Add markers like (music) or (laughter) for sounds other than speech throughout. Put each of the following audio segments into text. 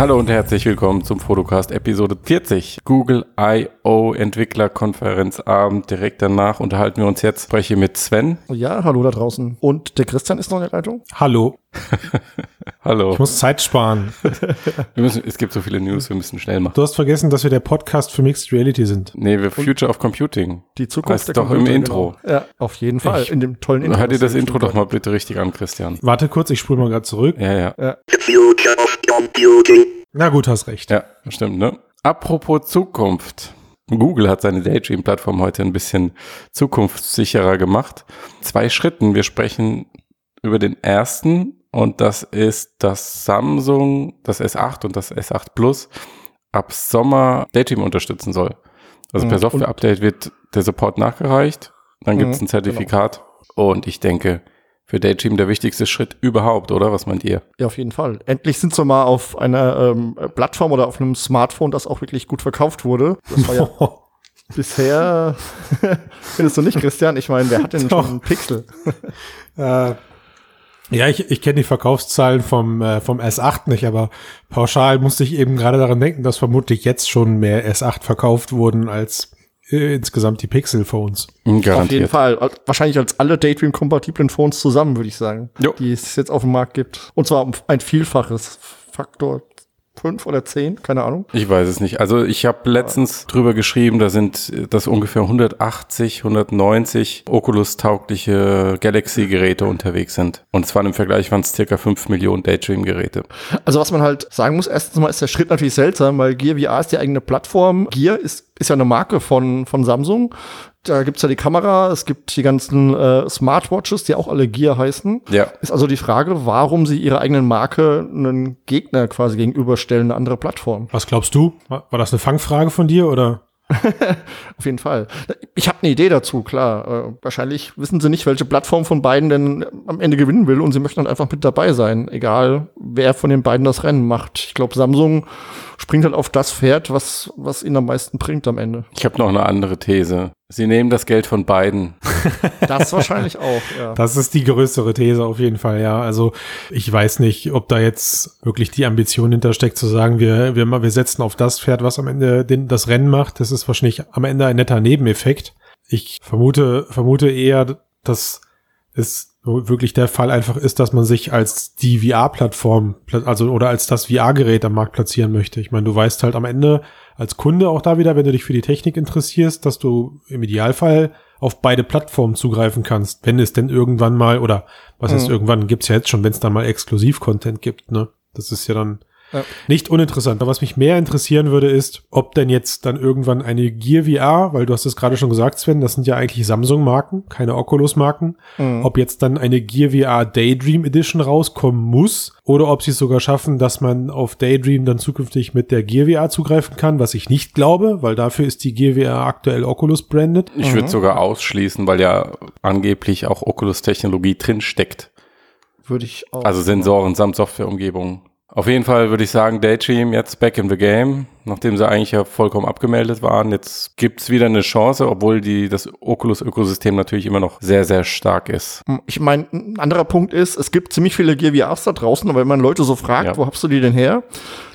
Hallo und herzlich willkommen zum Fotocast Episode 40. Google I.O. Entwicklerkonferenzabend. Direkt danach unterhalten wir uns jetzt. Spreche mit Sven. Ja, hallo da draußen. Und der Christian ist noch in der Leitung? Hallo. (laughs) Hallo. Ich muss Zeit sparen. (laughs) Wir müssen, es gibt so viele News, wir müssen schnell machen. Du hast vergessen, dass wir der Podcast für Mixed Reality sind. Nee, wir Future of Computing. Die Zukunft Heißt doch im Intro. Genau. Ja, auf jeden Fall. Ich- in dem tollen Intro. Hör dir das Intro doch mal bitte richtig an, Christian. Warte kurz, ich spule mal gerade zurück. Ja, ja. future of computing. Na gut, hast recht. Ja, stimmt, ne? Apropos Zukunft. Google hat seine Daydream-Plattform heute ein bisschen zukunftssicherer gemacht. Zwei Schritten. Wir sprechen über den ersten und das ist, dass Samsung das S8 und das S8 Plus ab Sommer Daydream unterstützen soll. Also per Mhm. Software-Update wird der Support nachgereicht, dann gibt es Mhm, ein Zertifikat und ich denke, für Daydream der wichtigste Schritt überhaupt, oder? Was meint ihr? Ja, auf jeden Fall. Endlich sind sie mal auf einer ähm, Plattform oder auf einem Smartphone, das auch wirklich gut verkauft wurde. Das war ja (laughs) bisher, (laughs) findest du nicht, Christian? Ich meine, wer hat denn (laughs) Doch. schon einen Pixel? Äh, ja, ich, ich kenne die Verkaufszahlen vom, äh, vom S8 nicht, aber pauschal musste ich eben gerade daran denken, dass vermutlich jetzt schon mehr S8 verkauft wurden als äh, insgesamt die Pixel-Phones. Garantiert. Auf jeden Fall. Al- Wahrscheinlich als alle Daydream-kompatiblen Phones zusammen, würde ich sagen. Jo. Die es jetzt auf dem Markt gibt. Und zwar um ein Vielfaches. Faktor 5 oder 10, keine Ahnung. Ich weiß es nicht. Also ich habe letztens drüber geschrieben, da sind das ungefähr 180, 190 Oculus-taugliche Galaxy-Geräte unterwegs sind. Und zwar im Vergleich waren es circa 5 Millionen Daydream-Geräte. Also was man halt sagen muss, erstens mal ist der Schritt natürlich seltsam, weil Gear VR ist die eigene Plattform. Gear ist, ist ja eine Marke von, von Samsung. Da gibt's ja die Kamera, es gibt die ganzen äh, Smartwatches, die auch alle Gear heißen. Ja. Ist also die Frage, warum sie ihrer eigenen Marke einen Gegner quasi gegenüberstellen, eine andere Plattform. Was glaubst du? War war das eine Fangfrage von dir oder? (laughs) Auf jeden Fall. Ich habe eine Idee dazu, klar. Äh, wahrscheinlich wissen sie nicht, welche Plattform von beiden denn am Ende gewinnen will und sie möchten dann einfach mit dabei sein, egal wer von den beiden das Rennen macht. Ich glaube, Samsung springt halt auf das Pferd, was, was ihnen am meisten bringt am Ende. Ich habe noch eine andere These. Sie nehmen das Geld von beiden. Das wahrscheinlich auch, ja. (laughs) Das ist die größere These auf jeden Fall, ja. Also ich weiß nicht, ob da jetzt wirklich die Ambition hintersteckt, zu sagen, wir, wir, wir setzen auf das Pferd, was am Ende den, das Rennen macht. Das ist wahrscheinlich am Ende ein netter Nebeneffekt. Ich vermute, vermute eher, dass es wirklich der Fall einfach ist, dass man sich als die VR-Plattform, also oder als das VR-Gerät am Markt platzieren möchte. Ich meine, du weißt halt am Ende als Kunde auch da wieder, wenn du dich für die Technik interessierst, dass du im Idealfall auf beide Plattformen zugreifen kannst, wenn es denn irgendwann mal, oder was heißt Mhm. irgendwann, gibt's ja jetzt schon, wenn es dann mal Exklusiv-Content gibt, ne? Das ist ja dann Ja. nicht uninteressant. Aber was mich mehr interessieren würde, ist, ob denn jetzt dann irgendwann eine Gear VR, weil du hast es gerade schon gesagt, Sven, das sind ja eigentlich Samsung-Marken, keine Oculus-Marken, Mhm. ob jetzt dann eine Gear VR Daydream Edition rauskommen muss oder ob sie es sogar schaffen, dass man auf Daydream dann zukünftig mit der Gear VR zugreifen kann, was ich nicht glaube, weil dafür ist die Gear VR aktuell Oculus branded. Ich würde sogar ausschließen, weil ja angeblich auch Oculus-Technologie drin steckt. Würde ich auch. Also Sensoren samt Softwareumgebung. Auf jeden Fall würde ich sagen, Daydream jetzt back in the game, nachdem sie eigentlich ja vollkommen abgemeldet waren. Jetzt gibt's wieder eine Chance, obwohl die, das Oculus-Ökosystem natürlich immer noch sehr, sehr stark ist. Ich meine, ein anderer Punkt ist, es gibt ziemlich viele Gear VRs da draußen, aber wenn man Leute so fragt, Ja. wo hast du die denn her?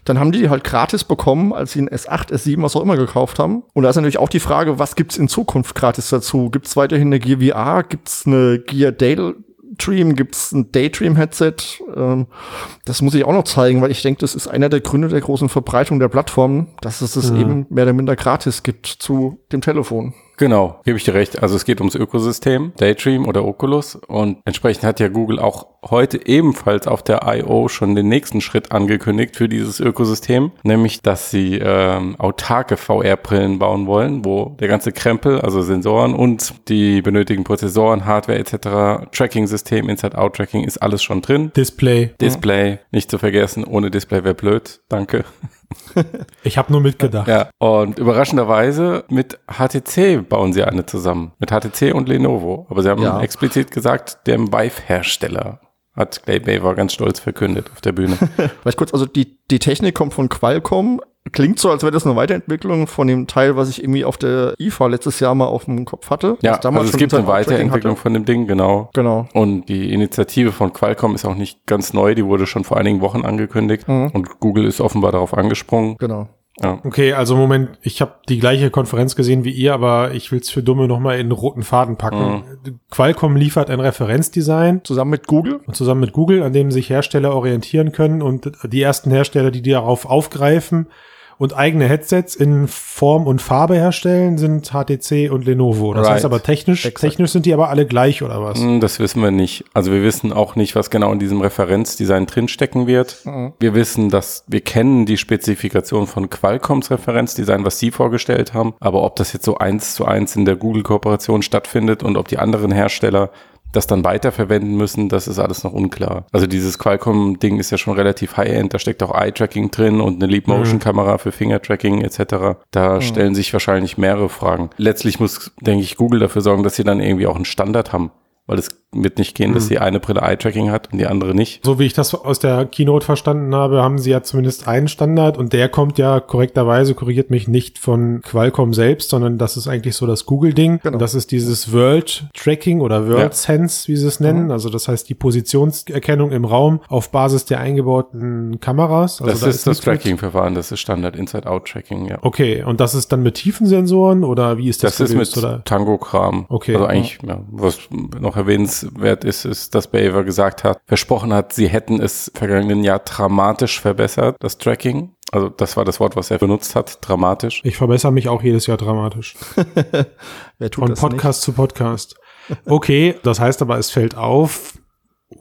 Dann haben die die halt gratis bekommen, als sie ein S8, S7, was auch immer gekauft haben. Und da ist natürlich auch die Frage, was gibt's in Zukunft gratis dazu? Gibt's weiterhin eine Gear VR? Gibt's eine Gear Daydream? Gibt's ein Daydream-Headset? Ähm, das muss ich auch noch zeigen, weil ich denke, das ist einer der Gründe der großen Verbreitung der Plattform, dass es es eben mehr oder minder gratis gibt zu dem Telefon. Genau, gebe ich dir recht. Also es geht ums Ökosystem, Daydream oder Oculus. Und entsprechend hat ja Google auch heute ebenfalls auf der I.O. schon den nächsten Schritt angekündigt für dieses Ökosystem, nämlich dass sie ähm, autarke VR-Brillen bauen wollen, wo der ganze Krempel, also Sensoren und die benötigten Prozessoren, Hardware etc., Tracking-System, Inside-Out-Tracking ist alles schon drin. Display. Display, nicht zu vergessen, ohne Display wäre blöd. Danke. (laughs) Ich habe nur mitgedacht. Ja, und überraschenderweise mit HTC bauen sie eine zusammen. Mit HTC und Lenovo. Aber sie haben Ja. explizit gesagt, dem Vive-Hersteller hat Clay Baver ganz stolz verkündet auf der Bühne. (laughs) Vielleicht kurz, also die, die Technik kommt von Qualcomm. Klingt so, als wäre das eine Weiterentwicklung von dem Teil, was ich irgendwie auf der IFA letztes Jahr mal auf dem Kopf hatte. Ja, damals also es gibt eine Weiterentwicklung hatte. von dem Ding, genau. Genau. Und die Initiative von Qualcomm ist auch nicht ganz neu, die wurde schon vor einigen Wochen angekündigt Mhm. und Google ist offenbar darauf angesprungen. Genau. Ja. Okay, also Moment, ich habe die gleiche Konferenz gesehen wie ihr, aber ich will's für Dumme nochmal in roten Faden packen. Qualcomm liefert ein Referenzdesign Zusammen mit Google. und zusammen mit Google, an dem sich Hersteller orientieren können und die ersten Hersteller, die darauf aufgreifen und eigene Headsets in Form und Farbe herstellen, sind HTC und Lenovo. Das Right. heißt aber technisch, Exakt. technisch sind die aber alle gleich oder was? Hm, Das wissen wir nicht. Also wir wissen auch nicht, was genau in diesem Referenzdesign drinstecken wird. Mhm. Wir wissen, dass wir kennen die Spezifikation von Qualcomms Referenzdesign, was sie vorgestellt haben. Aber ob das jetzt so eins zu eins in der Google-Kooperation stattfindet und ob die anderen Hersteller das dann weiterverwenden müssen, das ist alles noch unklar. Also dieses Qualcomm-Ding ist ja schon relativ high-end, da steckt auch Eye-Tracking drin und eine Leap-Motion-Kamera für Finger-Tracking etc. Da stellen sich wahrscheinlich mehrere Fragen. Letztlich muss, denke ich, Google dafür sorgen, dass sie dann irgendwie auch einen Standard haben. Weil es wird nicht gehen, dass die eine Brille Eye-Tracking hat und die andere nicht. So wie ich das aus der Keynote verstanden habe, haben sie ja zumindest einen Standard und der kommt ja korrekterweise, korrigiert mich nicht von Qualcomm selbst, sondern das ist eigentlich so das Google-Ding. Genau. Das ist dieses World Tracking oder World Ja. Sense, wie sie es nennen. Also das heißt die Positionserkennung im Raum auf Basis der eingebauten Kameras. Also das da ist das nichts mit- Tracking-Verfahren, das ist Standard Inside-Out-Tracking, ja. Okay, und das ist dann mit Tiefensensoren oder wie ist das, Das ist mit gelöst, oder? Tango-Kram. Okay. Also eigentlich, ja, was noch erwähnenswert ist, ist, dass Beaver gesagt hat, versprochen hat, sie hätten es vergangenen Jahr dramatisch verbessert, das Tracking. Also das war das Wort, was er benutzt hat, dramatisch. Ich verbessere mich auch jedes Jahr dramatisch. (laughs) Wer tut Von das Podcast zu Podcast. Okay, das heißt aber, es fällt auf,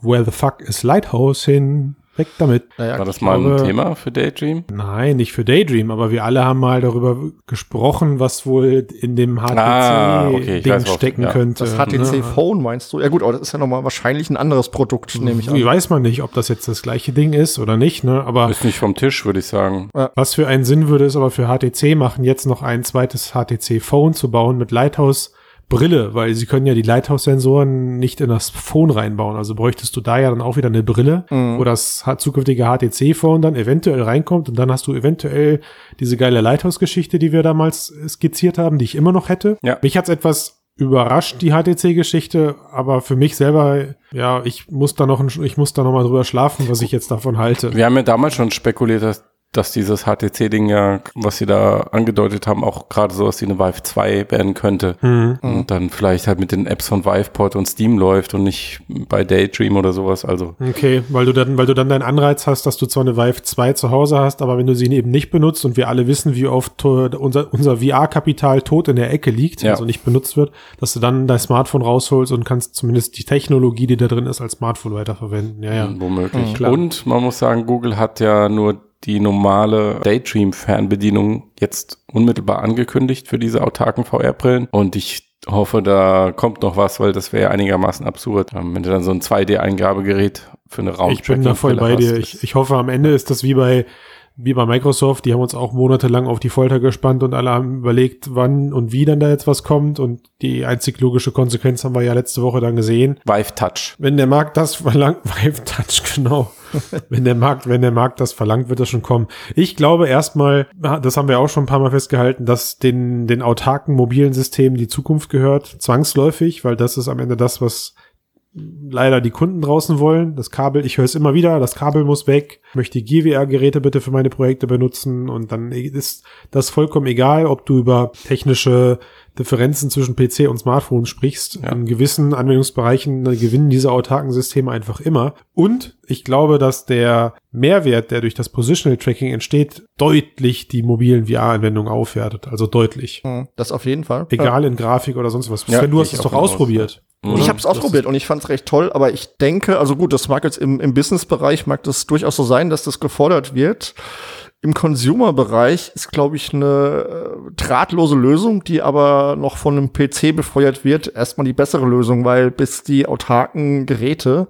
where the fuck is Lighthouse hin? Weg damit. Naja, War das mal glaube- ein Thema für Daydream? Nein, nicht für Daydream, aber wir alle haben mal darüber gesprochen, was wohl in dem Ah, okay, HTC-Ding weiß auch, stecken ja. könnte. das HTC ne? Phone meinst du? Ja gut, aber das ist ja nochmal wahrscheinlich ein anderes Produkt, nehme ich Wie an. weiß man nicht, ob das jetzt das gleiche Ding ist oder nicht, ne? Aber Ist nicht vom Tisch, würde ich sagen. was für einen Sinn würde es aber für HTC machen, jetzt noch ein zweites HTC Phone zu bauen mit Lighthouse Brille, weil sie können ja die Lighthouse-Sensoren nicht in das Phone reinbauen. Also bräuchtest du da ja dann auch wieder eine Brille, wo das zukünftige HTC-Phone dann eventuell reinkommt und dann hast du eventuell diese geile Lighthouse-Geschichte, die wir damals skizziert haben, die ich immer noch hätte. Ja. Mich hat's etwas überrascht, die HTC-Geschichte, aber für mich selber, ja, ich muss da noch, ein- ich muss da noch mal drüber schlafen, was ich jetzt davon halte. Wir haben ja damals schon spekuliert, dass, dass dieses HTC-Ding ja, was sie da angedeutet haben, auch gerade sowas wie eine Vive 2 werden könnte. Mhm. Und dann vielleicht halt mit den Apps von Viveport und Steam läuft und nicht bei Daydream oder sowas. Also Okay, weil du dann, weil du dann deinen Anreiz hast, dass du zwar eine Vive 2 zu Hause hast, aber wenn du sie eben nicht benutzt und wir alle wissen, wie oft unser, unser VR-Kapital tot in der Ecke liegt, Ja. also nicht benutzt wird, dass du dann dein Smartphone rausholst und kannst zumindest die Technologie, die da drin ist, als Smartphone weiterverwenden. Ja, ja. womöglich. klar. und man muss sagen, Google hat ja nur die normale Daydream-Fernbedienung jetzt unmittelbar angekündigt für diese autarken VR-Brillen. Und ich hoffe, da kommt noch was, weil das wäre ja einigermaßen absurd, ähm, wenn du dann so ein 2D-Eingabegerät für eine Raum Ich bin da voll bei dir. Ich, ich hoffe, am Ende ist das wie bei, wie bei Microsoft. Die haben uns auch monatelang auf die Folter gespannt und alle haben überlegt, wann und wie dann da jetzt was kommt. Und die einzig logische Konsequenz haben wir ja letzte Woche dann gesehen. Vive Touch. Wenn der Markt das (laughs) verlangt, Vive Touch, genau. wenn der Markt, wenn der Markt das verlangt, wird das schon kommen. Ich glaube erstmal, das haben wir auch schon ein paar Mal festgehalten, dass den, den autarken mobilen Systemen die Zukunft gehört, zwangsläufig, weil das ist am Ende das, was leider die Kunden draußen wollen. Das Kabel, ich höre es immer wieder, das Kabel muss weg. Ich möchte die GWR-Geräte bitte für meine Projekte benutzen und dann ist das vollkommen egal, ob du über technische Differenzen zwischen PC und Smartphone sprichst. Ja. In gewissen Anwendungsbereichen gewinnen diese autarken Systeme einfach immer. Und ich glaube, dass der Mehrwert, der durch das Positional Tracking entsteht, deutlich die mobilen VR-Anwendungen aufwertet. Also deutlich. Hm, Das auf jeden Fall. Egal in Grafik oder sonst was. Ja, Sven, du hast es doch auch von aus, Mhm. Ich habe es ausprobiert und ich fand es recht toll, aber ich denke, also gut, das mag jetzt im, im Business-Bereich, mag das durchaus so sein, dass das gefordert wird. Im Consumer-Bereich ist, glaube ich, eine äh, drahtlose Lösung, die aber noch von einem PC befeuert wird, erstmal die bessere Lösung, weil bis die autarken Geräte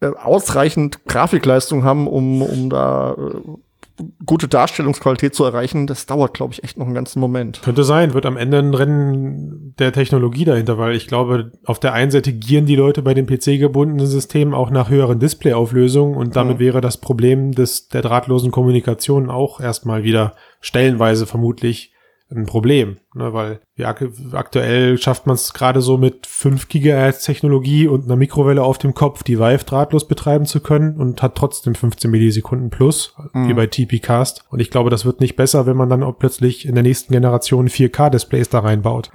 äh, ausreichend Grafikleistung haben, um, um da äh, gute Darstellungsqualität zu erreichen, das dauert, glaube ich, echt noch einen ganzen Moment. Könnte sein, wird am Ende ein Rennen der Technologie dahinter, weil ich glaube, auf der einen Seite gieren die Leute bei den PC-gebundenen Systemen auch nach höheren Displayauflösungen und damit Mhm. wäre das Problem des, der drahtlosen Kommunikation auch erstmal wieder stellenweise vermutlich ein Problem, ne, weil ja, ak aktuell schafft man es gerade so mit 5 Gigahertz Technologie und einer Mikrowelle auf dem Kopf, die Vive drahtlos betreiben zu können und hat trotzdem 15 Millisekunden plus, wie bei TP Cast. Und ich glaube, das wird nicht besser, wenn man dann auch plötzlich in der nächsten Generation 4K-Displays da reinbaut.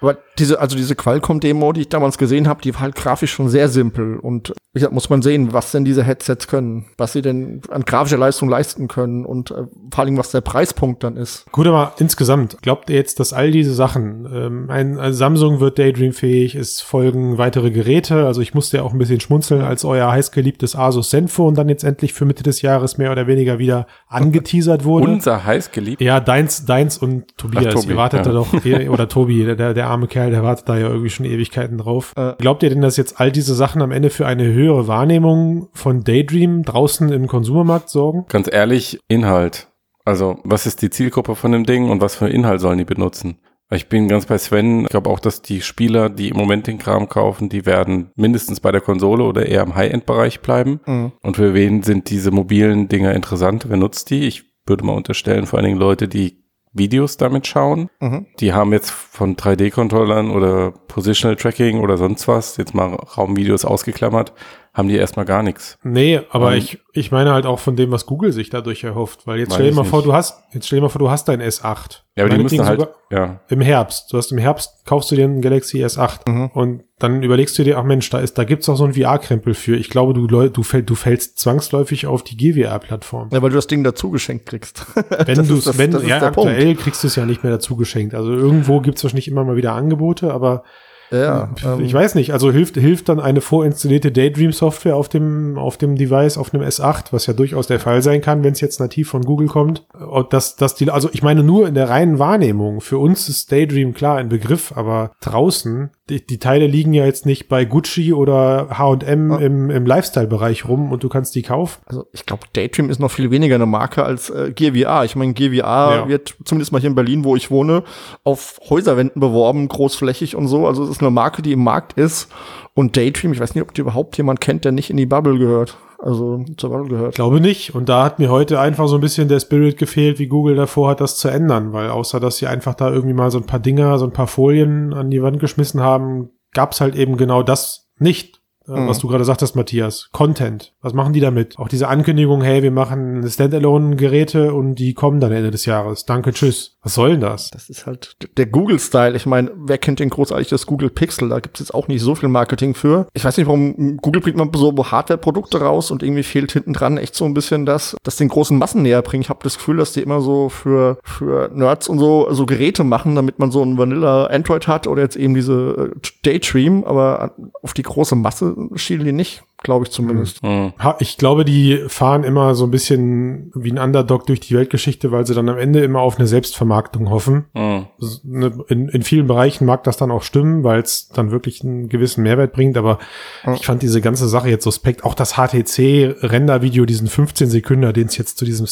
Aber diese, also diese Qualcomm-Demo, die ich damals gesehen habe, die war halt grafisch schon sehr simpel. Und wie gesagt, muss man sehen, was denn diese Headsets können, was sie denn an grafischer Leistung leisten können und äh, vor allem, was der Preispunkt dann ist. Gut, aber insgesamt, glaubt ihr jetzt, dass all diese Sachen, ähm, ein, ein Samsung wird Daydream-fähig, es folgen weitere Geräte, also ich musste ja auch ein bisschen schmunzeln, als euer heißgeliebtes Asus Zenfone dann jetzt endlich für Mitte des Jahres mehr oder weniger wieder angeteasert wurde. Unser heiß geliebt. Ja, deins, deins und Tobias. Ach, Tobi, ihr wartet ja. da doch, ihr- (laughs) oder Tobi, der, der arme Kerl, der wartet da ja irgendwie schon Ewigkeiten drauf. Äh. Glaubt ihr denn, dass jetzt all diese Sachen am Ende für eine höhere Wahrnehmung von Daydream draußen im Konsumermarkt sorgen? Ganz ehrlich, Inhalt. Also, was ist die Zielgruppe von dem Ding und was für Inhalt sollen die benutzen? Ich bin ganz bei Sven. Ich glaube auch, dass die Spieler, die im Moment den Kram kaufen, die werden mindestens bei der Konsole oder eher im High-End-Bereich bleiben. Mhm. Und für wen sind diese mobilen Dinger interessant? Wer nutzt die? Ich würde mal unterstellen, vor allen Dingen Leute, die Videos damit schauen. Mhm. Die haben jetzt von 3D-Controllern oder Positional Tracking oder sonst was, jetzt mal Raumvideos ausgeklammert, haben die erstmal gar nichts. Nee, aber Ähm, ich, ich meine halt auch von dem, was Google sich dadurch erhofft. Weil jetzt stell dir mal vor, nicht. du hast, jetzt stell dir mal vor, du hast dein S8. Ja, aber die müssen Meinetwegen halt, sogar ja, Im Herbst. Du hast im Herbst, kaufst du dir einen Galaxy S8 Mhm. und dann überlegst du dir, ach Mensch, da ist, da gibt's auch so einen VR-Krempel für. Ich glaube, du, du, fäll, du fällst zwangsläufig auf die GWR-Plattform. Ja, weil du das Ding dazu geschenkt kriegst. Wenn (laughs) du wenn, das ja, der Punkt. aktuell kriegst du es ja nicht mehr dazu geschenkt. Also irgendwo gibt's wahrscheinlich immer mal wieder Angebote, aber Ja, ähm, ich weiß nicht. Also hilft, hilft dann eine vorinstallierte Daydream-Software auf dem, auf dem Device, auf einem S8, was ja durchaus der Fall sein kann, wenn es jetzt nativ von Google kommt. Dass, dass die, also ich meine nur in der reinen Wahrnehmung. Für uns ist Daydream klar ein Begriff, aber draußen, die, die Teile liegen ja jetzt nicht bei Gucci oder H&M im, im Lifestyle-Bereich rum und du kannst die kaufen. Also ich glaube, Daydream ist noch viel weniger eine Marke als äh, VR. Ich meine, VR Ja. wird zumindest mal hier in Berlin, wo ich wohne, auf Häuserwänden beworben, großflächig und so. Also es ist eine Marke, die im Markt ist. Und Daydream, ich weiß nicht, ob die überhaupt jemand kennt, der nicht in die Bubble gehört. Also zur Bubble Ich gehört. glaube nicht. Und da hat mir heute einfach so ein bisschen der Spirit gefehlt, wie Google davor hat, das zu ändern. Weil außer, dass sie einfach da irgendwie mal so ein paar Dinger, so ein paar Folien an die Wand geschmissen haben, gab's halt eben genau das nicht. Äh, Mhm. Was du gerade sagtest, Matthias. Content. Was machen die damit? Auch diese Ankündigung, hey, wir machen Standalone-Geräte und die kommen dann Ende des Jahres. Danke, tschüss. Was soll denn das? Das ist halt der Google-Style. Ich meine, wer kennt den großartig das Google Pixel? Da gibt es jetzt auch nicht so viel Marketing für. Ich weiß nicht, warum Google bringt man so Hardware-Produkte raus und irgendwie fehlt hinten dran echt so ein bisschen das, das den großen Massen näher bringt. Ich habe das Gefühl, dass die immer so für, für Nerds und so, so Geräte machen, damit man so ein Vanilla Android hat oder jetzt eben diese äh, Daydream, aber auf die große Masse schielen die nicht, glaube ich zumindest. Hm. Ha, Ich glaube, die fahren immer so ein bisschen wie ein Underdog durch die Weltgeschichte, weil sie dann am Ende immer auf eine Selbstvermarktung hoffen. Hm. Ne, in, in vielen Bereichen mag das dann auch stimmen, weil es dann wirklich einen gewissen Mehrwert bringt, aber Ja. ich fand diese ganze Sache jetzt suspekt. Auch das HTC-Render-Video, diesen 15 Sekunden, den es jetzt zu diesem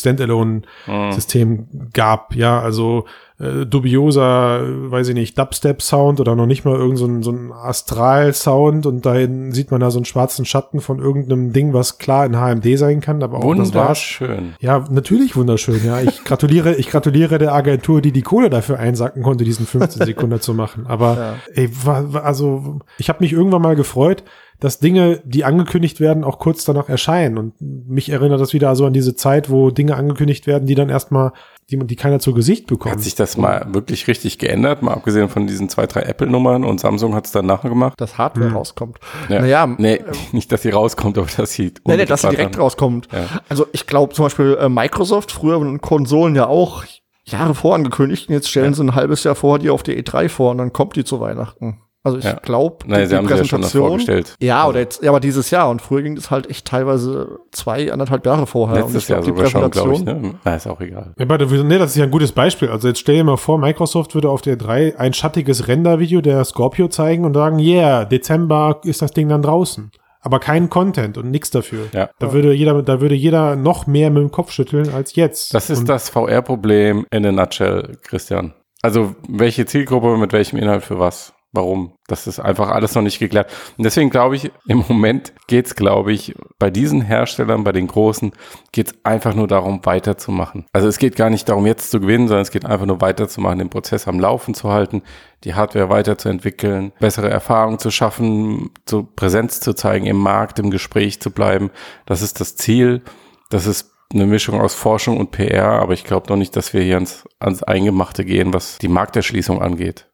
Standalone-System gab, ja, also äh, dubioser, weiß ich nicht, Dubstep-Sound oder noch nicht mal irgend so ein, so ein Astral-Sound und dahin sieht man da so einen schwarzen Schatten von irgendeinem Ding, was klar in HMD sein kann, aber auch das war's. Wunderschön. Ja, natürlich wunderschön, ja. Ich gratuliere, ich gratuliere der Agentur, die die Kohle dafür einsacken konnte, diesen 15 Sekunden zu machen. Aber Ja. ey, war, war, also ich habe mich irgendwann mal gefreut, dass Dinge, die angekündigt werden, auch kurz danach erscheinen. Und mich erinnert das wieder so an diese Zeit, wo Dinge angekündigt werden, die dann erstmal, die, man- die keiner zu Gesicht bekommt. Hat sich das mal wirklich richtig geändert, mal abgesehen von diesen zwei, drei Apple-Nummern und Samsung hat es dann nachher gemacht? Dass Hardware rauskommt. Ja. Naja, nee, (laughs) nicht, dass sie rauskommt, aber dass sie Nee, nee, dass sie direkt dann- rauskommt. Ja. Also ich glaube zum Beispiel äh, Microsoft, früher waren Konsolen ja auch Jahre vorangekündigt und jetzt stellen sie ein halbes Jahr vorher die auf die E3 vor und dann kommt die zu Weihnachten. Also ich Ja. glaube, Nein, sie haben sie ja. Ja, oder jetzt, ja, aber dieses Jahr und früher ging das halt echt teilweise zwei, anderthalb Jahre vorher. und Letztes ich glaub, Jahr sogar schon, glaube ich. Präsentation- Ne? Na, ist auch egal. Ja, aber nee, das ist ja ein gutes Beispiel. Also jetzt stell dir mal vor, Microsoft würde auf der 3 ein schattiges Render-Video der Scorpio zeigen und sagen, yeah, Dezember ist das Ding dann draußen. Aber kein Content und nichts dafür. Ja. Da würde jeder, da würde jeder noch mehr mit dem Kopf schütteln als jetzt. Das ist und das VR-Problem in a nutshell, Christian. Also welche Zielgruppe mit welchem Inhalt für was? Warum? Das ist einfach alles noch nicht geklärt. Und deswegen glaube ich, im Moment geht's, glaube ich, bei diesen Herstellern, bei den Großen, geht's einfach nur darum, weiterzumachen. Also es geht gar nicht darum, jetzt zu gewinnen, sondern es geht einfach nur weiterzumachen, den Prozess am Laufen zu halten, die Hardware weiterzuentwickeln, bessere Erfahrungen zu schaffen, zu Präsenz zu zeigen, im Markt, im Gespräch zu bleiben. Das ist das Ziel. Das ist eine Mischung aus Forschung und PR, aber ich glaube noch nicht, dass wir hier ans, ans Eingemachte gehen, was die Markterschließung angeht.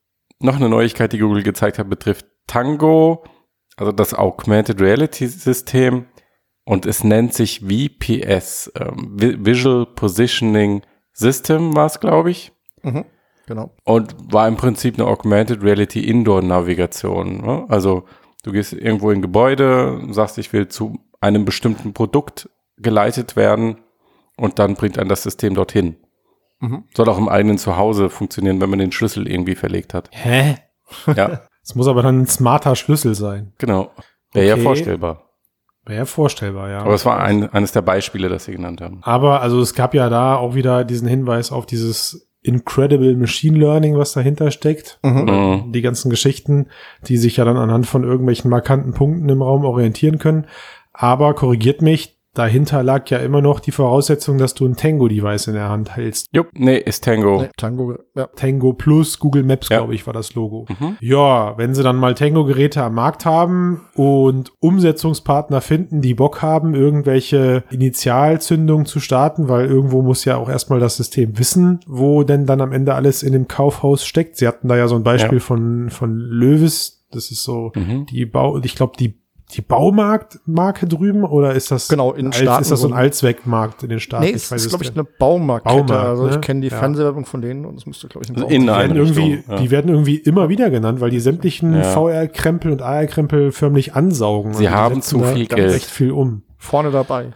Noch eine Neuigkeit, die Google gezeigt hat, betrifft Tango, also das Augmented Reality System. Und es nennt sich VPS, ähm, Visual Positioning System war es, glaube ich. Mhm, genau. Und war im Prinzip eine Augmented Reality Indoor Navigation. Ne? Also du gehst irgendwo in ein Gebäude, sagst, ich will zu einem bestimmten Produkt geleitet werden und dann bringt ein das System dorthin. Mhm. Soll auch im eigenen Zuhause funktionieren, wenn man den Schlüssel irgendwie verlegt hat. Hä? Ja, (laughs) Es muss aber dann ein smarter Schlüssel sein. genau. Wäre ja Okay. vorstellbar. Wäre ja vorstellbar, ja. Aber es war ein, eines der Beispiele, das Sie genannt haben. Aber also es gab ja da auch wieder diesen Hinweis auf dieses Incredible Machine Learning, was dahinter steckt. Mhm. Mhm. Die ganzen Geschichten, die sich ja dann anhand von irgendwelchen markanten Punkten im Raum orientieren können. Aber korrigiert mich, dahinter lag ja immer noch die Voraussetzung, dass du ein Tango-Device in der Hand hältst. Jupp, nee, ist Tango. Nee, Tango, ja. Tango Plus, Google Maps, Ja. glaube ich, war das Logo. Mhm. Ja, wenn sie dann mal Tango-Geräte am Markt haben und Umsetzungspartner finden, die Bock haben, irgendwelche Initialzündungen zu starten, weil irgendwo muss ja auch erstmal das System wissen, wo denn dann am Ende alles in dem Kaufhaus steckt. Sie hatten da ja so ein Beispiel Ja. von, von Löwes. Das ist so Mhm. die Bau, ich glaube, die, die Baumarktmarke drüben oder ist das, Genau, in Alt- Staaten ist das so ein Allzweckmarkt in den Staaten? Nee, es ist, glaube ich, eine Baumarktkette. Baumarkt, also ich ne? kenne die Ja. Fernsehwerbung von denen und es müsste, glaube ich, ein Also Baumarkt in Die werden, irgendwie, ja. die werden irgendwie immer wieder genannt, weil die sämtlichen Ja. VR-Krempel und AR-Krempel förmlich ansaugen. Sie Also haben zu viel Geld. echt viel um. Vorne dabei.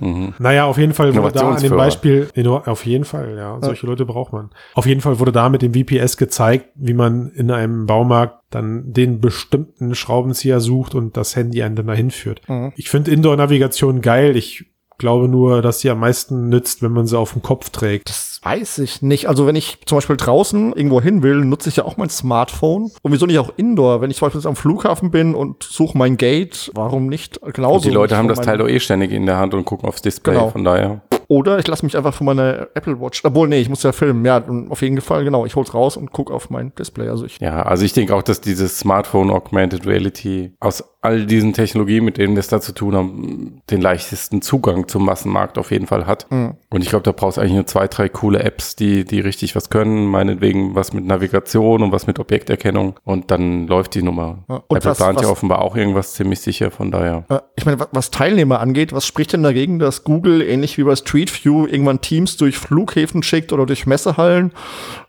Mhm. (laughs) Naja, auf jeden Fall wurde da an dem. Beispiel, auf jeden Fall, ja, solche Leute braucht man. Auf jeden Fall wurde da mit dem VPS gezeigt, wie man in einem Baumarkt dann den bestimmten Schraubenzieher sucht und das Handy einen dann dahin führt. Mhm. Ich finde Indoor-Navigation geil. Ich glaube nur, dass sie am meisten nützt, wenn man sie auf dem Kopf trägt. Das weiß ich nicht. Also wenn ich zum Beispiel draußen irgendwo hin will, nutze ich ja auch mein Smartphone. Und wieso nicht auch Indoor? Wenn ich zum Beispiel am Flughafen bin und suche mein Gate, warum nicht genauso? Und die Leute haben das Teil doch eh ständig in der Hand und gucken aufs Display. Genau. Von daher. Oder ich lasse mich einfach von meiner Apple Watch. Obwohl, nee, ich muss ja filmen. Ja, und auf jeden Fall, genau. Ich hol's raus und gucke auf mein Display. Also ich. Ja, also ich denke auch, dass dieses Smartphone Augmented Reality aus all diesen Technologien, mit denen wir es da zu tun haben, den leichtesten Zugang zum Massenmarkt auf jeden Fall hat. Mhm. Und ich glaube, da brauchst du eigentlich nur zwei, drei coole Apps, die, die richtig was können. Meinetwegen was mit Navigation und was mit Objekterkennung. Und dann läuft die Nummer. Ja, und Apple was- plant ja was- offenbar auch irgendwas ziemlich sicher, von daher. Ich meine, wa- was Teilnehmer angeht, was spricht denn dagegen, dass Google ähnlich wie bei Street View irgendwann Teams durch Flughäfen schickt oder durch Messehallen,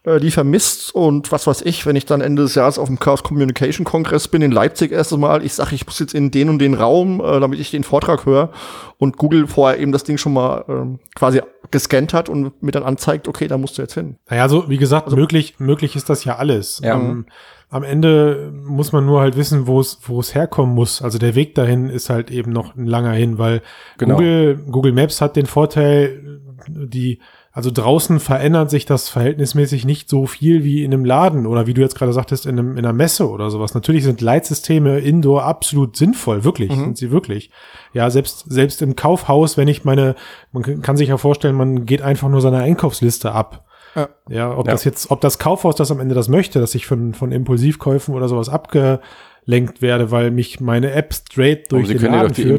äh, die vermisst und was weiß ich, wenn ich dann Ende des Jahres auf dem Chaos Communication Kongress bin in Leipzig erstes Mal, ich sage, ich muss jetzt in den und den Raum, äh, damit ich den Vortrag höre und Google vorher eben das Ding schon mal ähm, quasi gescannt hat und mir dann anzeigt, okay, da musst du jetzt hin. Naja, so wie gesagt, Also möglich, möglich ist das ja alles. Ja. Ähm, am Ende muss man nur halt wissen, wo es, wo es herkommen muss. Also der Weg dahin ist halt eben noch ein langer hin, weil Genau. Google, Google Maps hat den Vorteil, die, also draußen verändert sich das verhältnismäßig nicht so viel wie in einem Laden oder wie du jetzt gerade sagtest, in, einem, in einer Messe oder sowas. Natürlich sind Leitsysteme indoor absolut sinnvoll, wirklich, sind sie wirklich. Ja, selbst, selbst im Kaufhaus, wenn ich meine, man kann sich ja vorstellen, man geht einfach nur seine Einkaufsliste ab. Ja. Ja, ob Ja. das jetzt, ob das Kaufhaus das am Ende das möchte, dass ich von, von Impulsivkäufen oder sowas abgelenkt werde, weil mich meine App straight durch Und sie den können ja Laden doch die führt.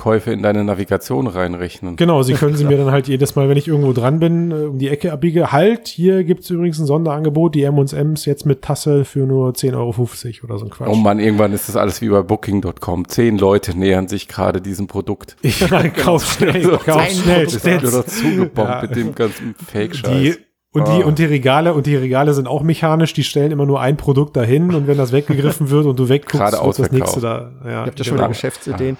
Impulsivkäufe in deine Navigation reinrechnen. Genau, sie können sie (laughs) mir dann halt jedes Mal, wenn ich irgendwo dran bin, äh, um die Ecke abbiege, halt, hier gibt's übrigens ein Sonderangebot, die M&M's jetzt mit Tasse für nur 10,50 Euro oder so ein Quatsch. Oh Mann, irgendwann ist das alles wie bei Booking.com. Zehn Leute nähern sich gerade diesem Produkt. (laughs) ja, (laughs) kauf schnell, So, kauf ein schnell. Das wird zugebombt Ja. mit dem ganzen Fake-Scheiß. und die, Ah. und die Regale, und die Regale sind auch mechanisch, die stellen immer nur ein Produkt dahin und wenn das weggegriffen wird und du wegguckst, Gerade wird das nächste da. Ja, Ihr habt ja schon genau. wieder Geschäftsideen.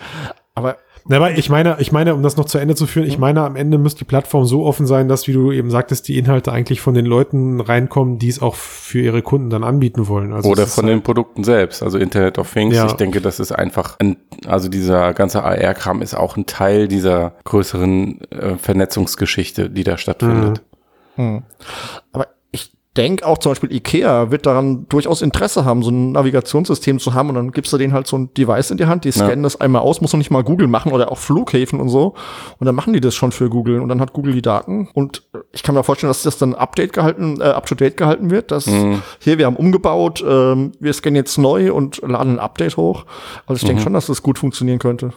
Aber aber ich meine, ich meine, um das noch zu Ende zu führen, ich Mhm. meine, am Ende müsste die Plattform so offen sein, dass, wie du eben sagtest, die Inhalte eigentlich von den Leuten reinkommen, die es auch für ihre Kunden dann anbieten wollen. Also Oder von halt- den Produkten selbst, also Internet of Things. Ja. Ich denke, das ist einfach, ein, also dieser ganze AR-Kram ist auch ein Teil dieser größeren äh, Vernetzungsgeschichte, die da stattfindet. Hm. Aber ich denke auch zum Beispiel Ikea wird daran durchaus Interesse haben, so ein Navigationssystem zu haben. Und dann gibst du denen halt so ein Device in die Hand, die scannen das einmal aus, muss noch nicht mal Google machen oder auch Flughäfen und so. Und dann machen die das schon für Google. Und dann hat Google die Daten. Und ich kann mir vorstellen, dass das dann Update gehalten, äh, up to date gehalten wird, dass hier wir haben umgebaut, ähm, wir scannen jetzt neu und laden ein Update hoch. Also ich denke schon, dass das gut funktionieren könnte.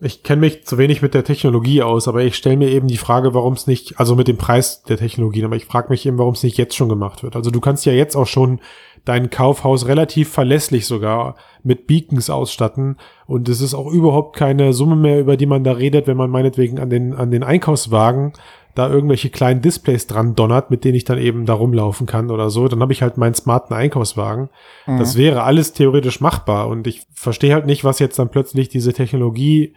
Ich kenne mich zu wenig mit der Technologie aus, aber ich stelle mir eben die Frage, warum es nicht, also mit dem Preis der Technologien, aber ich frage mich eben, warum es nicht jetzt schon gemacht wird. Also du kannst ja jetzt auch schon dein Kaufhaus relativ verlässlich sogar mit Beacons ausstatten und es ist auch überhaupt keine Summe mehr, über die man da redet, wenn man meinetwegen an den, an den Einkaufswagen da irgendwelche kleinen Displays dran donnert, mit denen ich dann eben da rumlaufen kann oder so, dann habe ich halt meinen smarten Einkaufswagen. Das wäre alles theoretisch machbar und ich verstehe halt nicht, was jetzt dann plötzlich diese Technologie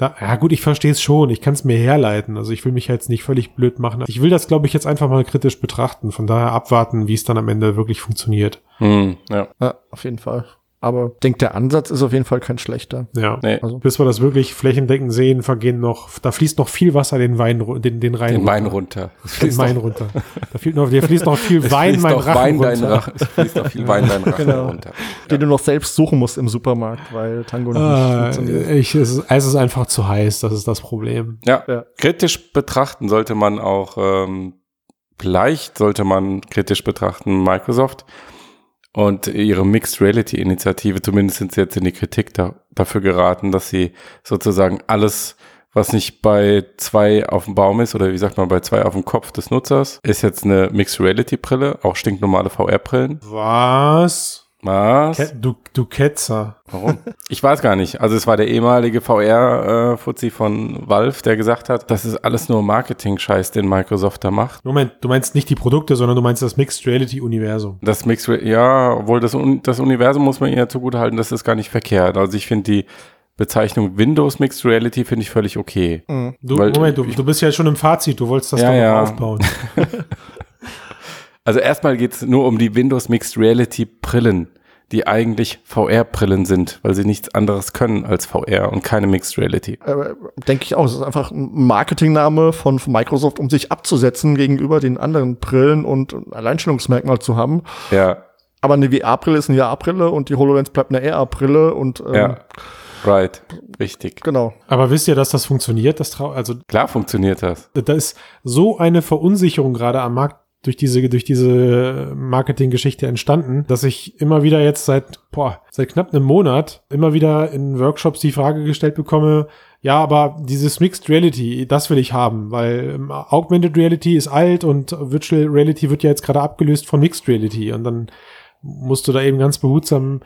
da, ja gut, ich verstehe es schon, ich kann es mir herleiten. Also ich will mich jetzt nicht völlig blöd machen. Ich will das, glaube ich, jetzt einfach mal kritisch betrachten. Von daher abwarten, wie es dann am Ende wirklich funktioniert. Hm, ja. Ja, auf jeden Fall. Aber ich denke, der Ansatz ist auf jeden Fall kein schlechter. Ja. Nee. Also- Bis wir das wirklich flächendeckend sehen, vergehen noch, da fließt noch viel Wasser den Wein, den, den Rhein Den Wein runter. (laughs) Den fließt Wein runter. Da fließt noch, da fließt noch viel (laughs) es Wein, fließt mein noch Rachen Wein dein runter. Rachen. Es fließt noch viel Wein dein (laughs) Rachen Genau. runter. Den du noch selbst suchen musst im Supermarkt, weil Tango noch nicht Ah, funktioniert. ich, es, ist, es ist einfach zu heiß, das ist das Problem. Ja, Ja. kritisch betrachten sollte man auch, ähm, vielleicht sollte man kritisch betrachten Microsoft und ihre Mixed Reality Initiative, zumindest sind sie jetzt in die Kritik da, dafür geraten, dass sie sozusagen alles, was nicht bei zwei auf dem Baum ist oder wie sagt man, bei zwei auf dem Kopf des Nutzers, ist jetzt eine Mixed Reality Brille, auch stinknormale VR-Brillen. Was? Was? Ke- Du, du Ketzer. Warum? Ich weiß gar nicht. Also es war der ehemalige VR-Fuzzi von Valve, der gesagt hat, das ist alles nur Marketing-Scheiß, den Microsoft da macht. Moment, du meinst nicht die Produkte, sondern du meinst das Mixed Reality Universum. Das Mixed, Re- ja, obwohl das, Un- das Universum muss man ihr zugutehalten, das ist gar nicht verkehrt. Also ich finde die Bezeichnung Windows Mixed Reality finde ich völlig okay. Du, Weil- Moment, du, du bist ja schon im Fazit, du wolltest das Ja, doch ja. aufbauen. (laughs) Also erstmal geht es nur um die Windows Mixed Reality Brillen, die eigentlich VR-Brillen sind, weil sie nichts anderes können als VR und keine Mixed Reality. Äh, denke ich auch. Es ist einfach ein Marketingname von, von Microsoft, um sich abzusetzen gegenüber den anderen Brillen und ein Alleinstellungsmerkmal zu haben. Ja, Aber eine VR-Brille ist eine VR-Brille und die HoloLens bleibt eine AR-Brille und ähm, ja, right, richtig. genau. Aber wisst ihr, dass das funktioniert? Das trau also Klar funktioniert das. da ist so eine Verunsicherung gerade am Markt durch diese durch diese Marketinggeschichte entstanden, dass ich immer wieder jetzt seit boah, seit knapp einem Monat immer wieder in Workshops die Frage gestellt bekomme, ja, aber dieses Mixed Reality, das will ich haben, weil ähm, Augmented Reality ist alt und Virtual Reality wird ja jetzt gerade abgelöst von Mixed Reality. Und dann musst du da eben ganz behutsam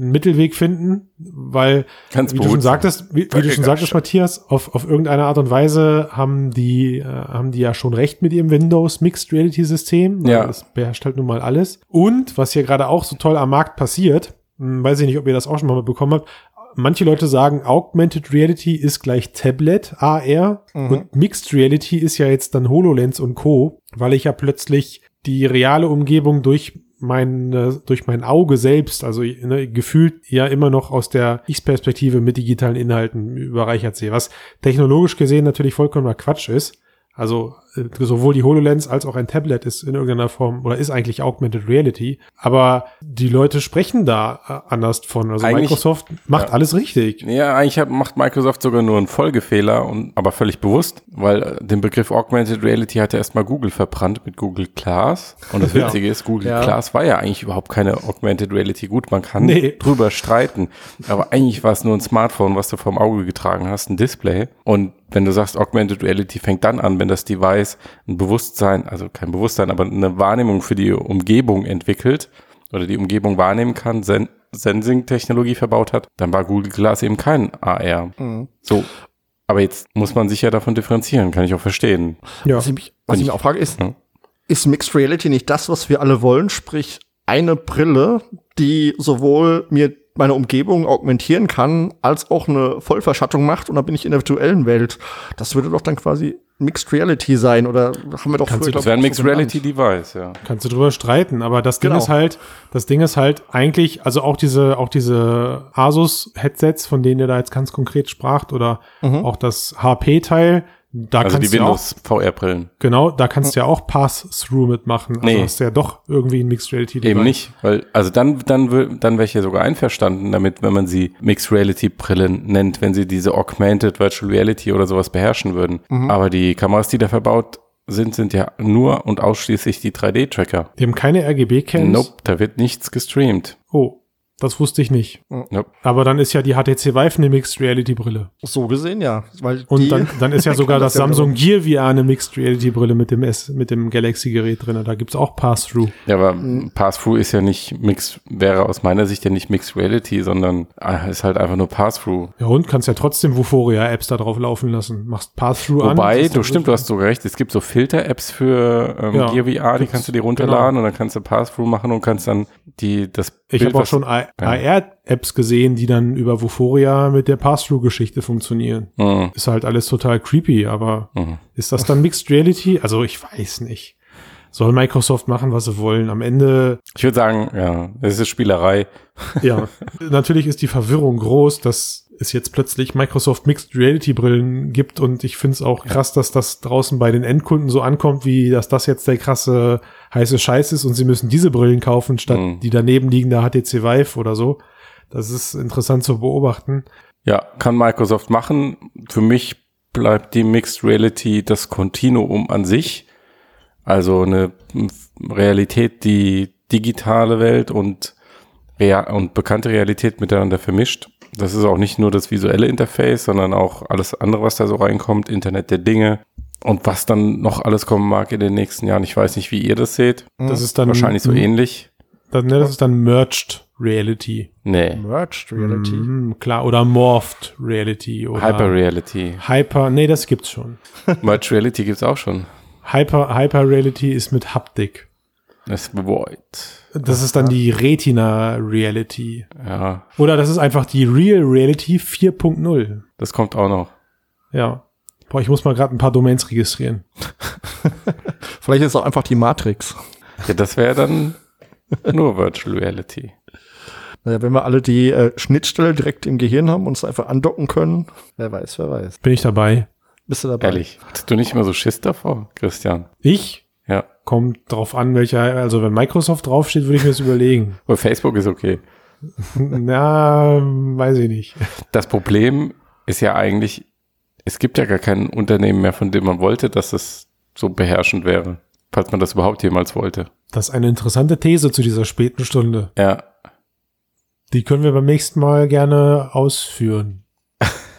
einen Mittelweg finden, weil Ganz wie du schon sagtest, wie, wie du schon sagtest, Matthias, auf, auf irgendeine Art und Weise haben die, äh, haben die ja schon recht mit ihrem Windows Mixed Reality System. Ja. Das beherrscht halt nun mal alles. Und was hier gerade auch so toll am Markt passiert, hm, weiß ich nicht, ob ihr das auch schon mal bekommen habt, manche Leute sagen, Augmented Reality ist gleich Tablet, AR und Mixed Reality ist ja jetzt dann HoloLens und Co., weil ich ja plötzlich die reale Umgebung durch mein, äh, durch mein Auge selbst, also ne, gefühlt ja immer noch aus der Ich-Perspektive mit digitalen Inhalten überreichert sehe, was technologisch gesehen natürlich vollkommener Quatsch ist. Also äh, sowohl die HoloLens als auch ein Tablet ist in irgendeiner Form oder ist eigentlich Augmented Reality. Aber die Leute sprechen da äh, anders von. Also Eigentlich- Microsoft macht ja. alles richtig. Ja, eigentlich hat, macht Microsoft sogar nur einen Folgefehler, und, aber völlig bewusst, weil äh, den Begriff Augmented Reality hat ja erstmal Google verbrannt mit Google Glass. Und das (laughs) Ja. Witzige ist, Google Ja. Glass war ja eigentlich überhaupt keine Augmented Reality. Gut, man kann Nee. drüber streiten, aber eigentlich war es nur ein Smartphone, was du vom Auge getragen hast, ein Display. Und wenn du sagst, Augmented Reality fängt dann an, wenn das Device ein Bewusstsein, also kein Bewusstsein, aber eine Wahrnehmung für die Umgebung entwickelt oder die Umgebung wahrnehmen kann, Sen Sensing-Technologie verbaut hat, dann war Google Glass eben kein AR. So. Aber jetzt muss man sich ja davon differenzieren, kann ich auch verstehen. Ja. Was ich mich, was ich ich- mich auch frage, ist, Ja. ist Mixed Reality nicht das, was wir alle wollen? Sprich, eine Brille, die sowohl mir meine Umgebung augmentieren kann, als auch eine Vollverschattung macht und dann bin ich in der virtuellen Welt. Das würde doch dann quasi Mixed Reality sein oder haben wir doch Kannst du- Das wäre ein Mixed so genannt. Reality Device, ja. Kannst du drüber streiten, aber das Ding Genau. ist halt, das Ding ist halt eigentlich, also auch diese, auch diese Asus-Headsets, von denen ihr da jetzt ganz konkret spracht, oder Mhm. auch das HP-Teil, Da also die kannst du ja auch, Windows VR-Brillen. genau, da kannst du ja auch Pass-Through mitmachen. Also Nee. hast du ja doch irgendwie ein Mixed Reality Eben Device. nicht, weil, also dann, dann, dann wäre ich ja sogar einverstanden damit, wenn man sie Mixed Reality Brillen nennt, wenn sie diese Augmented Virtual Reality oder sowas beherrschen würden. Aber die Kameras, die da verbaut sind, sind ja nur und ausschließlich die 3D-Tracker. Die haben keine RGB-Cams. Nope, da wird nichts gestreamt. Oh, das wusste ich nicht. Nope. Aber dann ist ja die HTC Vive eine Mixed Reality Brille. So gesehen, ja. Weil Und dann, dann ist ja (laughs) sogar kann das ja Samsung. Gear VR eine Mixed Reality Brille mit dem S, mit dem Galaxy Gerät drin. Da gibt's auch Pass-Through. Ja, aber Pass-Through ist ja nicht Mixed, wäre aus meiner Sicht ja nicht Mixed Reality, sondern ah, ist halt einfach nur Pass-Through. Ja, und kannst ja trotzdem Vuforia-Apps da drauf laufen lassen. Machst Pass-Through an. Wobei, das du stimmt, du hast sogar recht. Es gibt so Filter-Apps für ähm, Ja, Gear VR, die kannst du dir runterladen und dann kannst du Pass-Through machen und kannst dann die, das Ich Bild, habe auch schon AR-Apps gesehen, die dann über Vuforia mit der Pass-Through-Geschichte funktionieren. Mhm. Ist halt alles total creepy, aber Mhm. ist das dann Mixed Reality? Also ich weiß nicht. Soll Microsoft machen, was sie wollen. Am Ende, Ich würde sagen, ja, es ist Spielerei. ja, (laughs) natürlich ist die Verwirrung groß, dass es jetzt plötzlich Microsoft Mixed Reality Brillen gibt und ich finde es auch krass, dass das draußen bei den Endkunden so ankommt, wie dass das jetzt der krasse heiße Scheiß ist und sie müssen diese Brillen kaufen, statt Mhm. die daneben liegende HTC Vive oder so. Das ist interessant zu beobachten. Ja, kann Microsoft machen. Für mich bleibt die Mixed Reality das Kontinuum an sich. Also eine Realität, die digitale Welt und, real und bekannte Realität miteinander vermischt. Das ist auch nicht nur das visuelle Interface, sondern auch alles andere, was da so reinkommt, Internet der Dinge und was dann noch alles kommen mag in den nächsten Jahren. Ich weiß nicht, wie ihr das seht. Das ist dann Wahrscheinlich so ähnlich. Dann, ne, das ist dann Merged Reality. Nee. Merged Reality. Mhm, klar, oder Morphed Reality oder Hyper Reality. Hyper, nee, das gibt's schon. (laughs) Merge Reality gibt's auch schon. Hyper, Hyper Reality ist mit Haptik. Das ist Void. Das ist dann die Retina Reality. Ja, Oder das ist einfach die Real Reality 4.0. das kommt auch noch. Ja. Boah, ich muss mal gerade ein paar Domains registrieren. (laughs) Vielleicht ist es auch einfach die Matrix. Ja, das wäre dann nur Virtual Reality. Naja, wenn wir alle die äh, Schnittstelle direkt im Gehirn haben und uns einfach andocken können, wer weiß, wer weiß. Bin ich dabei? Bist du dabei? Ehrlich. Hattest du nicht immer so Schiss davor, Christian? Ich? Kommt drauf an, welcher, also wenn Microsoft draufsteht, würde ich mir das überlegen. (laughs) Aber Facebook ist okay. Na, weiß ich nicht. Das Problem ist ja eigentlich, es gibt ja gar kein Unternehmen mehr, von dem man wollte, dass es so beherrschend wäre. Falls man das überhaupt jemals wollte. Das ist eine interessante These zu dieser späten Stunde. Ja. Die können wir beim nächsten Mal gerne ausführen.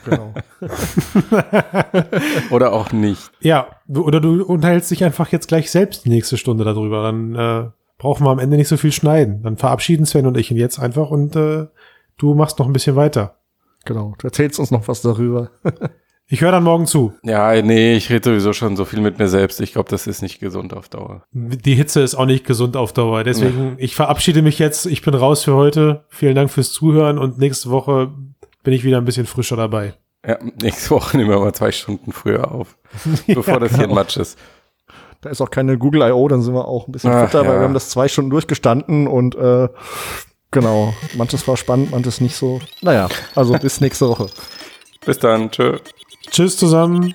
Genau. (laughs) Oder auch nicht. Ja, du- oder du unterhältst dich einfach jetzt gleich selbst die nächste Stunde darüber. Dann äh, brauchen wir am Ende nicht so viel schneiden. Dann verabschieden Sven und ich ihn jetzt einfach und äh, du machst noch ein bisschen weiter. genau. Du erzählst uns noch was darüber. (laughs) Ich höre dann morgen zu. Ja, nee, ich rede sowieso schon so viel mit mir selbst. Ich glaube, das ist nicht gesund auf Dauer. Die Hitze ist auch nicht gesund auf Dauer. Deswegen, ich verabschiede mich jetzt. Ich bin raus für heute. Vielen Dank fürs Zuhören und nächste Woche bin ich wieder ein bisschen frischer dabei. Ja, nächste Woche nehmen wir mal zwei Stunden früher auf, (laughs) bevor das hier ein Matsch ist. Da ist auch keine Google I.O., dann sind wir auch ein bisschen Ach, fitter, weil ja. wir haben das zwei Stunden durchgestanden und äh, genau, manches war spannend, manches nicht so. Naja, also bis nächste Woche. Bis dann, tschö. Tschüss zusammen.